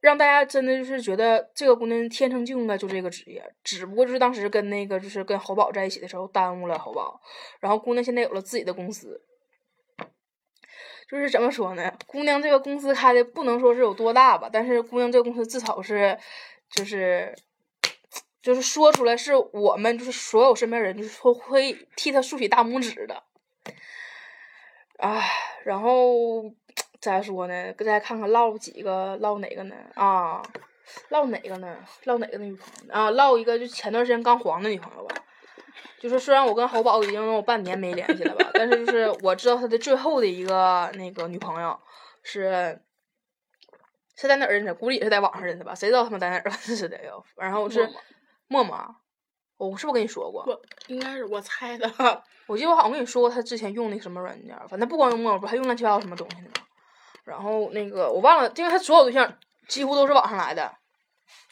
Speaker 1: 让大家真的就是觉得这个姑娘天生就应该做这个职业，只不过就是当时跟那个就是跟侯宝在一起的时候耽误了侯宝，然后姑娘现在有了自己的公司。就是怎么说呢？姑娘这个公司开的不能说是有多大吧，但是姑娘这个公司至少是，就是，就是说出来是我们就是所有身边人就是说会替她竖起大拇指的。唉，然后再说呢，再看看唠几个，唠哪个呢？啊，唠哪个呢？唠哪个女朋友？啊，唠一个就前段时间刚黄的女朋友吧。就是虽然我跟侯宝已经有半年没联系了吧，但是就是我知道他的最后的一个那个女朋友是是在哪儿认识？估计也是在网上认识吧？谁知道他们在哪儿认识的哟？然后是
Speaker 2: 陌
Speaker 1: 陌陌，我是不是跟你说过？
Speaker 2: 我应该是我猜的，
Speaker 1: 我记得我好像跟你说过，他之前用那个什么软件，反正不光用陌陌，不还用乱七八糟什么东西呢嘛。然后那个我忘了，因为他所有对象几乎都是网上来的。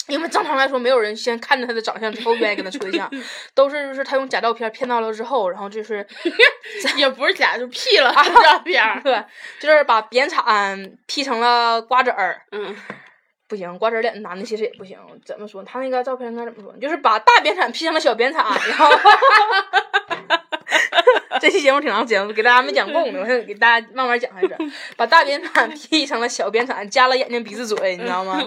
Speaker 1: 因为正常来说，没有人先看着他的长相之后愿意跟他处对象，都是就是他用假照片骗到了之后，然后就是
Speaker 2: 也不是假，就 P 了照片儿。
Speaker 1: 对，就是把扁铲 P 成了瓜子儿，
Speaker 2: 嗯，
Speaker 1: 不行，瓜子儿脸的男的其实也不行。怎么说？他那个照片应该怎么说？就是把大扁铲 P 成了小扁铲，然后 这期节目挺长时间，给大家没讲够呢，我先给大家慢慢讲下去。把大扁铲 P 成了小扁铲，加了眼睛、鼻子、嘴，你知道吗？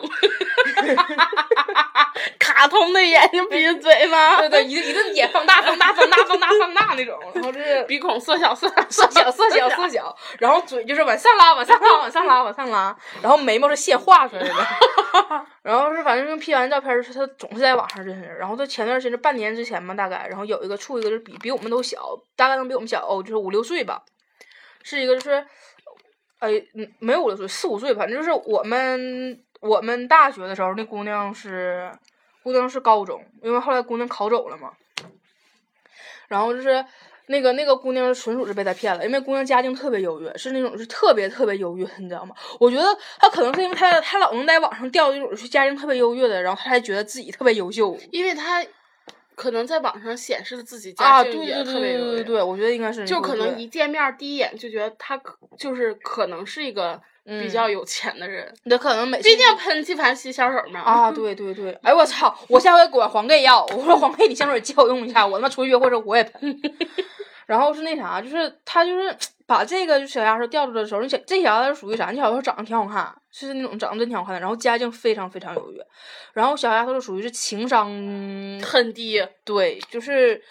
Speaker 2: 卡通的眼睛鼻子嘴吗？
Speaker 1: 对对，一个一个也放大、放大、放大、放大、放大那种。然后就是是
Speaker 2: 鼻孔缩小缩小
Speaker 1: 缩小缩小缩小，然后嘴就是往上拉往上拉往上拉 往上拉，然后眉毛是现画出来的，然后是反正 P 完照片是他总是在网上认识人，然后他前段时间是半年之前嘛大概，然后有一个处一个就是比比我们都小，大概能比我们小哦，就是五六岁吧，是一个就是，哎嗯没有五六岁四五岁，反正就是我们我们大学的时候那姑娘是姑娘是高中，因为后来姑娘考走了嘛。然后就是那个那个姑娘纯属是被他骗了，因为姑娘家境特别优越，是那种是特别特别优越，你知道吗？我觉得她可能是因为她她老能在网上钓那种是家境特别优越的，然后她才觉得自己特别优秀
Speaker 2: 因为她可能在网上显示的自己家境也特别优越
Speaker 1: 对对对，我觉得应该是
Speaker 2: 就可能一见面第一眼就觉得他可就是可能是一个比较有钱的人，
Speaker 1: 那可能每次
Speaker 2: 毕竟喷纪梵希香水嘛。
Speaker 1: 啊，对对对，哎我操！我下回管黄 gay 要，我说黄 gay 你香水借我用一下，我他妈出去约会时候我也喷。然后是那啥，就是他就是 把这个就小丫头调出来的时候，那小这小丫头属于啥？那小丫头长得挺好看，是那种长得真挺好看的，然后家境非常非常优越，然后小丫头就属于是情商
Speaker 2: 很低，
Speaker 1: 对，就是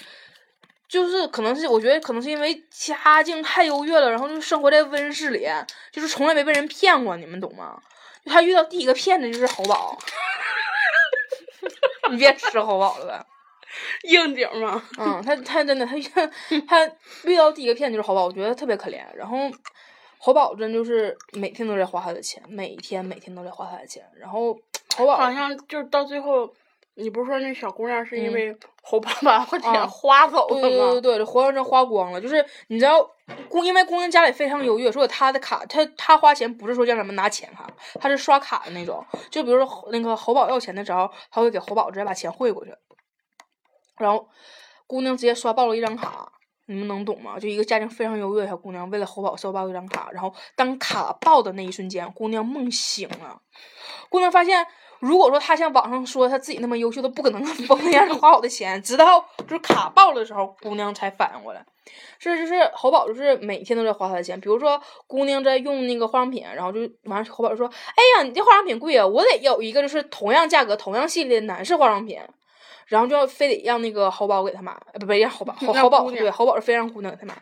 Speaker 1: 就是可能是我觉得可能是因为家境太优越了，然后就生活在温室里，就是从来没被人骗过，你们懂吗？就他遇到第一个骗子就是侯宝，你别吃侯宝了呗。
Speaker 2: 应景嘛。
Speaker 1: 嗯，他他真的他遇他遇到第一个骗子就是侯宝，我觉得特别可怜。然后侯宝真就是每天都在花他的钱，每天每天都在花他的钱。然后侯宝
Speaker 2: 好像就是到最后，你不是说那小姑娘是因
Speaker 1: 嗯
Speaker 2: 为侯爸把我钱
Speaker 1: 啊
Speaker 2: 花走了
Speaker 1: 对对对
Speaker 2: 吗？
Speaker 1: 对，这活生生花光了。就是你知道，姑因为姑娘家里非常优越，所以她的卡，她她花钱不是说叫咱们拿钱哈，她是刷卡的那种。就比如说侯那个侯宝要钱的时候，他会给侯宝直接把钱汇过去，然后姑娘直接刷爆了一张卡。你们能懂吗？就一个家境非常优越的小姑娘，为了侯宝刷爆一张卡，然后当卡爆的那一瞬间，姑娘梦醒了。姑娘发现，如果说她像网上说她自己那么优秀，都不可能 疯那样的花我的钱。直到就是卡爆的时候，姑娘才反应过来。是就是侯宝就是每天都在花她的钱，比如说姑娘在用那个化妆品，然后就完了侯宝就说：“哎呀，你这化妆品贵啊，我得有一个就是同样价格、同样系列的男士化妆品。”然后就要非得让那个侯宝给他买，呃不不让侯宝侯
Speaker 2: 让
Speaker 1: 侯宝对侯宝是非让姑娘给他买。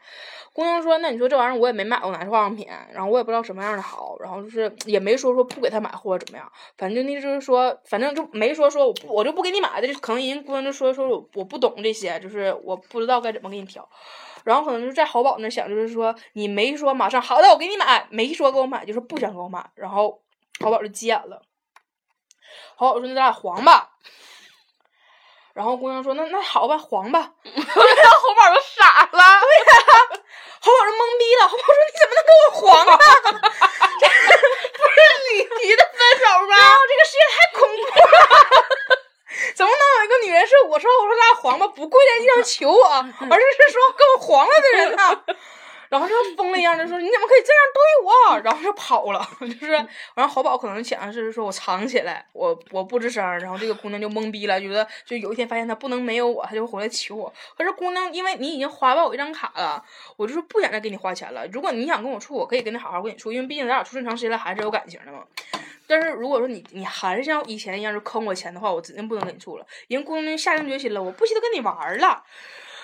Speaker 1: 姑娘说：“那你说这玩意儿我也没买过男士化妆品，然后我也不知道什么样的好，然后就是也没说说不给他买或者怎么样，反正那就是说，反正就没说说我不我就不给你买的，就可能人姑娘就说说我我不懂这些，就是我不知道该怎么给你挑。然后可能就在侯宝那想，就是说你没说马上好的我给你买，没说给我买，就是不想给我买。然后侯宝就急眼了，侯宝说那咱俩黄吧。然后姑娘说那那好吧，黄吧。
Speaker 2: 然后侯宝就傻了，
Speaker 1: 对呀红宝就懵逼了，红宝说你怎么能跟我黄呢？不是？
Speaker 2: 你提的分手吗？
Speaker 1: 啊，这个世界太恐怖了！怎么能有一个女人是我说我说咱俩黄吧，不跪在地上求我，而是是说跟我黄了的人呢？然后就疯了一样的说你怎么可以这样对我？然后就跑了，就是然后侯宝可能想的是说我藏起来，我我不吱声，然后这个姑娘就懵逼了，觉得就有一天发现她不能没有我，她就回来求我。可是姑娘因为你已经花爆我一张卡了，我就是不想再给你花钱了。如果你想跟我处，我可以跟你好好跟你处，因为毕竟咱俩处这么长时间了，还是有感情的嘛。但是如果说你你还是像以前一样就坑我钱的话，我指定不能跟你处了。人姑娘下定决心了，我不稀得跟你玩了。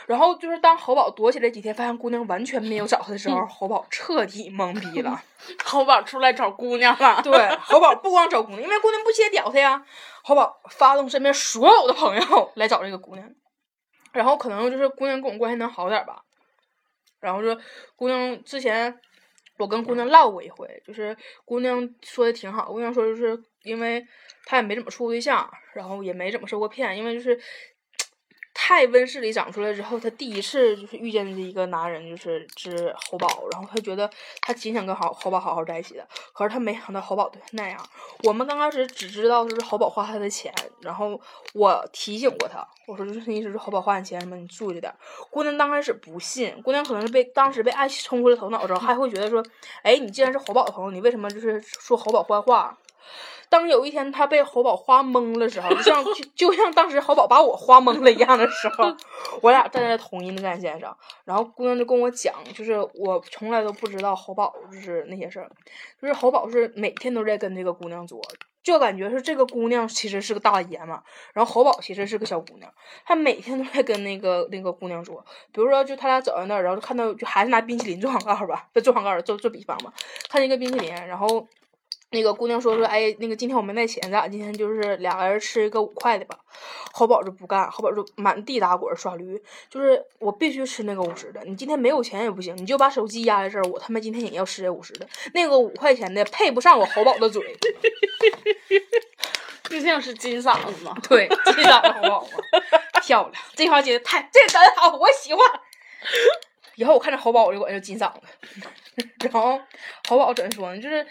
Speaker 1: 然后就是当侯宝躲起来几天，发现姑娘完全没有找他的时候，侯宝彻底懵逼了。
Speaker 2: 侯宝出来找姑娘了，
Speaker 1: 对，侯宝不光找姑娘，因为姑娘不接屌他呀。侯宝发动身边所有的朋友来找这个姑娘，然后可能就是姑娘跟我关系能好点儿吧。然后说姑娘之前我跟姑娘唠过一回，就是姑娘说的挺好，姑娘说就是因为她也没怎么处过对象，然后也没怎么受过骗，因为就是。太温室里长出来之后，他第一次就是遇见的一个男人，就是是侯宝，然后他觉得他挺想跟侯侯宝好好在一起的，可是他没想到侯宝对她那样。我们刚开始只知道就是侯宝花他的钱，然后我提醒过他，我说就是意思是侯宝花你钱什么，你注意着点。姑娘刚开始不信，姑娘可能是被当时被爱冲昏了头脑之后，还会觉得说，哎，你既然是侯宝的朋友，你为什么就是说侯宝坏话？当有一天他被侯宝花蒙的时候，就像 就就像当时侯宝把我花蒙了一样的时候，我俩站在同一个战线上。然后姑娘就跟我讲，就是我从来都不知道侯宝就是那些事儿，就是侯宝是每天都在跟这个姑娘作，就感觉是这个姑娘其实是个大爷们儿，然后侯宝其实是个小姑娘，他每天都在跟那个那个姑娘说，比如说就他俩走在那儿，然后就看到就还是拿冰淇淋做广告吧，就做广告做做比方吧，看见一个冰淇淋，然后。那个姑娘说说，哎，那个今天我没带钱，咱俩今天就是俩人吃一个五块的吧。侯宝就不干，侯宝就满地打滚耍驴，就是我必须吃那个五十的，你今天没有钱也不行，你就把手机压在这儿，我他妈今天也要吃这五十的，那个五块钱的配不上我侯宝的嘴。
Speaker 2: 就像是金嗓子嘛，
Speaker 1: 对，金嗓子侯宝嘛，漂亮，这话接的太，这真好，我喜欢。以后我看着侯宝我就管叫金嗓子。然后侯宝怎么说呢？就是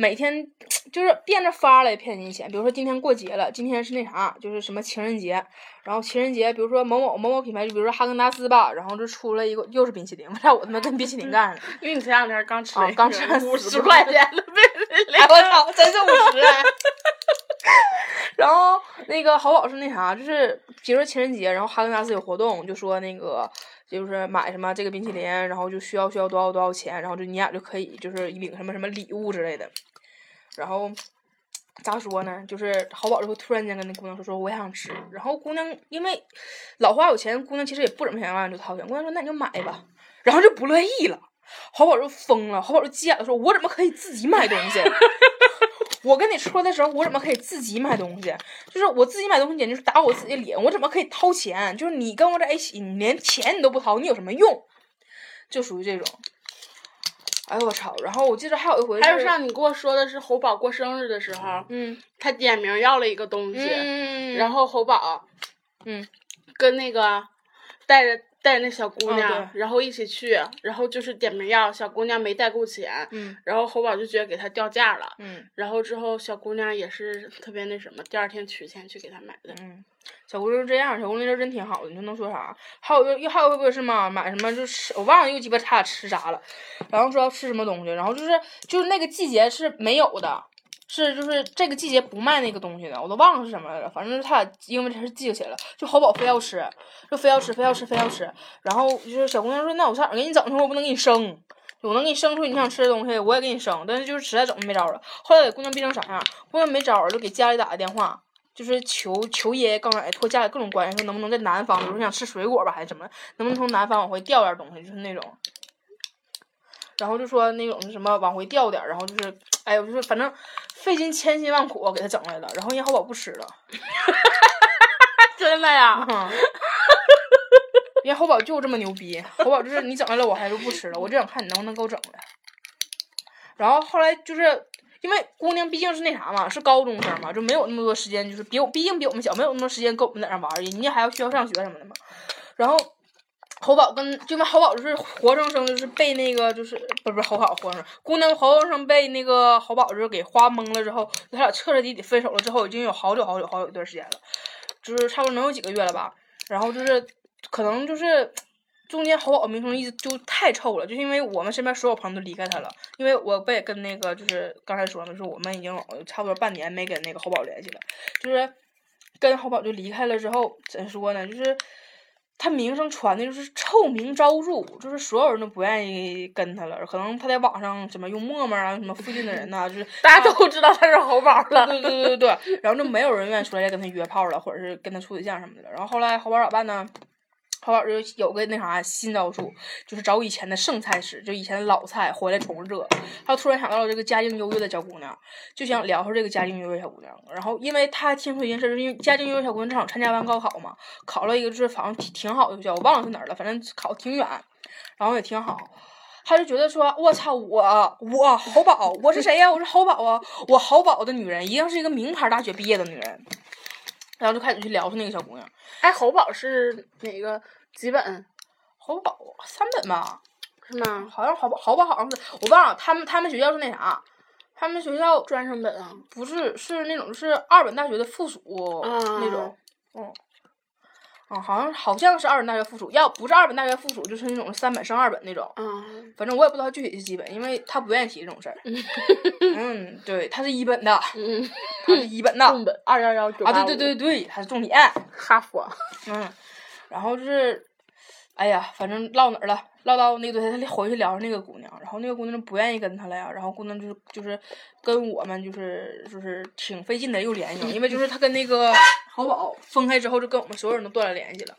Speaker 1: 每天就是变着法儿来骗你钱。比如说今天过节了，今天是那啥，就是什么情人节。然后情人节，比如说某某某某品牌，就比如说哈根达斯吧，然后就出了一个又是冰淇淋。为啥我他妈跟冰淇淋干了？
Speaker 2: 因为你前两天刚吃
Speaker 1: 啊，刚吃
Speaker 2: 五十块钱的冰淇淋。
Speaker 1: 哎我操，真是五十哎！然后那个淘宝是那啥，就是比如说情人节，然后哈根达斯有活动，就说那个就是买什么这个冰淇淋，然后就需要需要多少多少钱，然后就你俩就可以就是领什么什么礼物之类的。然后咋说呢？就是好宝就会突然间跟那姑娘说说我也想吃，然后姑娘因为老花有钱，姑娘其实也不怎么想让人就掏钱，姑娘说那你就买吧，然后就不乐意了。好宝就疯了，好宝就急眼了，说：“我怎么可以自己买东西？我跟你说的时候，我怎么可以自己买东西？就是我自己买东西，简直是打我自己脸。我怎么可以掏钱？就是你跟我在一起，你连钱你都不掏，你有什么用？就属于这种。哎呦我操！然后我记得还有一回，
Speaker 2: 还有上你跟我说的是侯宝过生日的时候，
Speaker 1: 嗯
Speaker 2: 他点名要了一个东西，
Speaker 1: 嗯，
Speaker 2: 然后侯宝
Speaker 1: 嗯
Speaker 2: 跟那个带着带那小姑
Speaker 1: 嗯
Speaker 2: 娘，然后一起去，然后就是点名要，小姑娘没带够钱，
Speaker 1: 嗯
Speaker 2: 然后侯宝就觉得给她掉价了，
Speaker 1: 嗯
Speaker 2: 然后之后小姑娘也是特别那什么，第二天取钱去给她买的。
Speaker 1: 嗯，小姑娘就这样，小姑娘人真挺好的，你说能说啥？还有又还有一回是嘛，买什么就吃，我忘了又鸡巴他俩吃啥了，然后说要吃什么东西，然后就是就是那个季节是没有的，是就是这个季节不卖那个东西的，我都忘了是什么来了，反正他俩因为这事记起来了，就侯宝非要吃，就非要吃，非要吃，非要吃，然后就是小姑娘说那我上哪给你整去？我不能给你生。我能给你生出你想吃的东西，我也给你生，但是就是实在整没招了。后来给姑娘逼成啥样？姑娘没招了，就给家里打个电话，就是求求爷爷告奶奶托家里各种关系，说能不能在南方，比如说想吃水果吧，还是什么，能不能从南方往回调点东西，就是那种。然后就说那种是什么往回调点儿，然后就是，哎呦，就是反正费尽千辛万苦给他整来了，然后人家侯宝不吃了，
Speaker 2: 真的呀？
Speaker 1: 嗯，人家侯宝就这么牛逼，侯宝就是你整来了我还是不吃了，我就想看你能不能给我整来。然后后来就是因为姑娘毕竟是那啥嘛，是高中生嘛，就没有那么多时间，就是比我毕竟比我们小，没有那么多时间跟我们在那玩儿，人家还要需要上学什么的嘛。然后侯宝跟就那侯宝就是活生生就是被那个就是不是不是侯宝活生生，姑娘活生生被那个侯宝就是给花懵了之后，他俩彻彻底底分手了之后，已经有好久好久好久一段时间了，就是差不多能有几个月了吧。然后就是可能就是中间侯宝名声一直就太臭了，就是因为我们身边所有朋友都离开他了，因为我不也跟那个就是刚才说的，就是我们已经差不多半年没跟那个侯宝联系了，就是跟侯宝就离开了之后，怎说呢，就是。他名声传的就是臭名昭著，就是所有人都不愿意跟他了。可能他在网上什么用陌陌啊，什么附近的人呐、就是
Speaker 2: 大家都知道他是侯宝了。
Speaker 1: 对对对对对，然后就没有人愿意出来再跟他约炮了，或者是跟他处对象什么的了。然后后来侯宝咋办呢？侯宝就有个那啥新招数，就是找以前的剩菜吃，就以前的老菜回来重热。他突然想到了这个家境优越的小姑娘，就想聊聊这个家境优越小姑娘。然后因为他听说一件事，是因为家境优越小姑娘正好参加完高考嘛，考了一个就是反正挺挺好的学校，我忘了是哪儿了，反正考挺远，然后也挺好。他就觉得说，我操，我我侯宝，我是谁呀？我是侯宝啊！我侯宝的女人一定是一个名牌大学毕业的女人。然后就开始去聊他那个小姑娘，
Speaker 2: 哎，侯宝是哪个几本
Speaker 1: 侯宝三本吧，
Speaker 2: 是吗？
Speaker 1: 好像侯宝侯宝好像是我忘了，他们他们学校是那啥，他们学校
Speaker 2: 专升本啊？
Speaker 1: 不是是那种就是二本大学的附属、那种，嗯。嗯，好像好像是二本大学附属，要不是二本大学附属，就是那种三本升二本那种。
Speaker 2: 嗯，
Speaker 1: 反正我也不知道具体是几本，因为他不愿意提这种事儿。嗯，对，他是一本的，一本的。
Speaker 2: 重本二幺幺九
Speaker 1: 啊，对对对对，还是重点。
Speaker 2: 哈佛。
Speaker 1: 嗯，然后就是，哎呀，反正唠哪儿了？唠到那个他回去聊那个姑娘，然后那个姑娘不愿意跟他了呀，然后姑娘就是就是跟我们就是就是挺费劲的又联系上，因为就是他跟那个 豪宝分开之后，就跟我们所有人都断了联系了。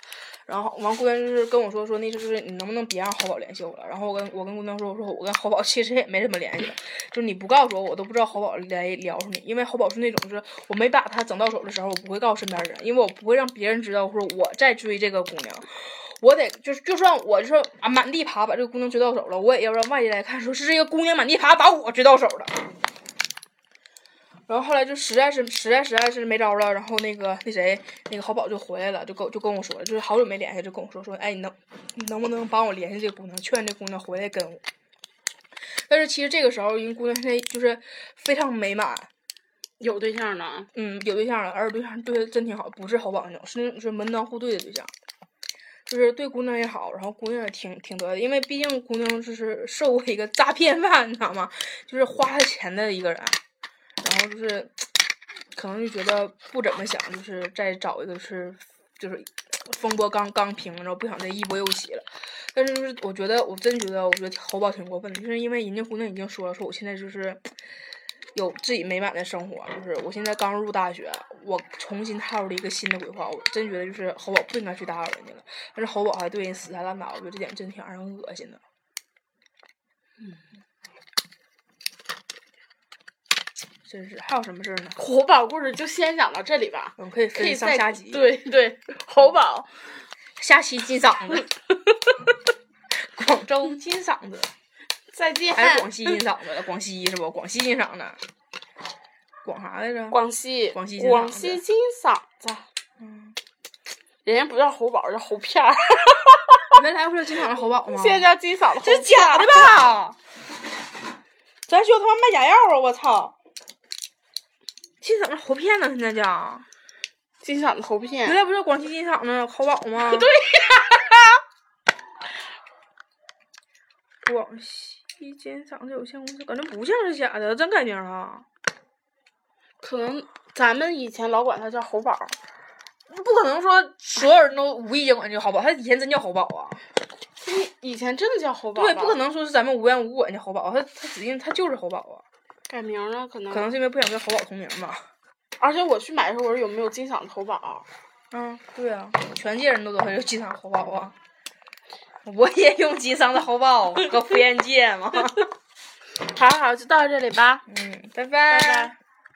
Speaker 1: 然后完姑娘就是跟我说说，那就是你能不能别让豪宝联系我了？然后我跟我跟姑娘说，我说我跟豪宝其实也没什么联系了，就是你不告诉我，我都不知道豪宝来聊上你，因为豪宝是那种就是我没把他整到手的时候，我不会告诉身边人，因为我不会让别人知道说我在追这个姑娘。我得就是就算我就是啊满地爬把这个姑娘追到手了，我也要让外界来看，说是这个姑娘满地爬把我追到手了。然后后来就实在是实在实在是没招了，然后那个那谁那个好宝就回来了，就跟就跟我说，就是好久没联系，就跟我说说，哎，你能你能不能帮我联系这个姑娘，劝这姑娘回来跟我？但是其实这个时候，人姑娘现在就是非常美满，
Speaker 2: 有对象了，
Speaker 1: 嗯，有对象了，而且对象对她真挺好，不是好宝那种，是那种是门当户对的对象。就是对姑娘也好，然后姑娘也挺挺得的，因为毕竟姑娘就是受过一个诈骗犯，你知道吗？就是花他钱的一个人，然后就是 可能就觉得不怎么想，就是再找一个是就是风波刚刚平，然后不想再一波又起了。但是就是我觉得，我真觉得，我觉得侯宝挺过分的，就是因为人家姑娘已经说了，说我现在就是。有自己美满的生活，就是我现在刚入大学，我重新踏入了一个新的规划，我真觉得就是侯宝不应该去打扰人家了，但是侯宝还对人死缠烂打，我觉得这点真挺让人恶心的。嗯，真是还有什么事儿呢？
Speaker 2: 侯宝故事就先讲到这里吧，
Speaker 1: 我们可以
Speaker 2: 可以
Speaker 1: 上下集。
Speaker 2: 对对，侯宝，
Speaker 1: 下期金 嗓子，广州金嗓子。
Speaker 2: 再见。
Speaker 1: 还是广西金嗓子，广西是不？广西金嗓子，广啥来着？
Speaker 2: 广西。
Speaker 1: 广西。
Speaker 2: 广西金嗓子。嗯。人家不叫猴宝，叫猴片儿。
Speaker 1: 原 来不叫金嗓子猴宝吗？
Speaker 2: 现在叫金嗓子。
Speaker 1: 这是假的吧？咱学校他妈卖假药啊！我操！金嗓子猴片呢？现在叫
Speaker 2: 金嗓子猴片。
Speaker 1: 原来不是广西金嗓子猴宝吗？
Speaker 2: 对呀。
Speaker 1: 广西。一金嗓子有限公司，感觉不像是假的，真改名了。
Speaker 2: 可能咱们以前老管他叫猴宝，
Speaker 1: 不可能说所有人都无意间管叫猴宝，他以前真叫猴宝啊。
Speaker 2: 以前真的叫猴宝。
Speaker 1: 对，不可能说是咱们无缘无故管叫猴宝，他他指定他就是猴宝啊。
Speaker 2: 改名了，可能。
Speaker 1: 可能是因为不想跟猴宝同名吧。
Speaker 2: 而且我去买的时候，我说有没有金嗓子猴宝？
Speaker 1: 嗯，对啊，全界人都说他有金嗓子猴宝啊。我也用机上的喉宝和福烟界嘛，
Speaker 2: 好好，就到这里吧。
Speaker 1: 嗯，拜拜。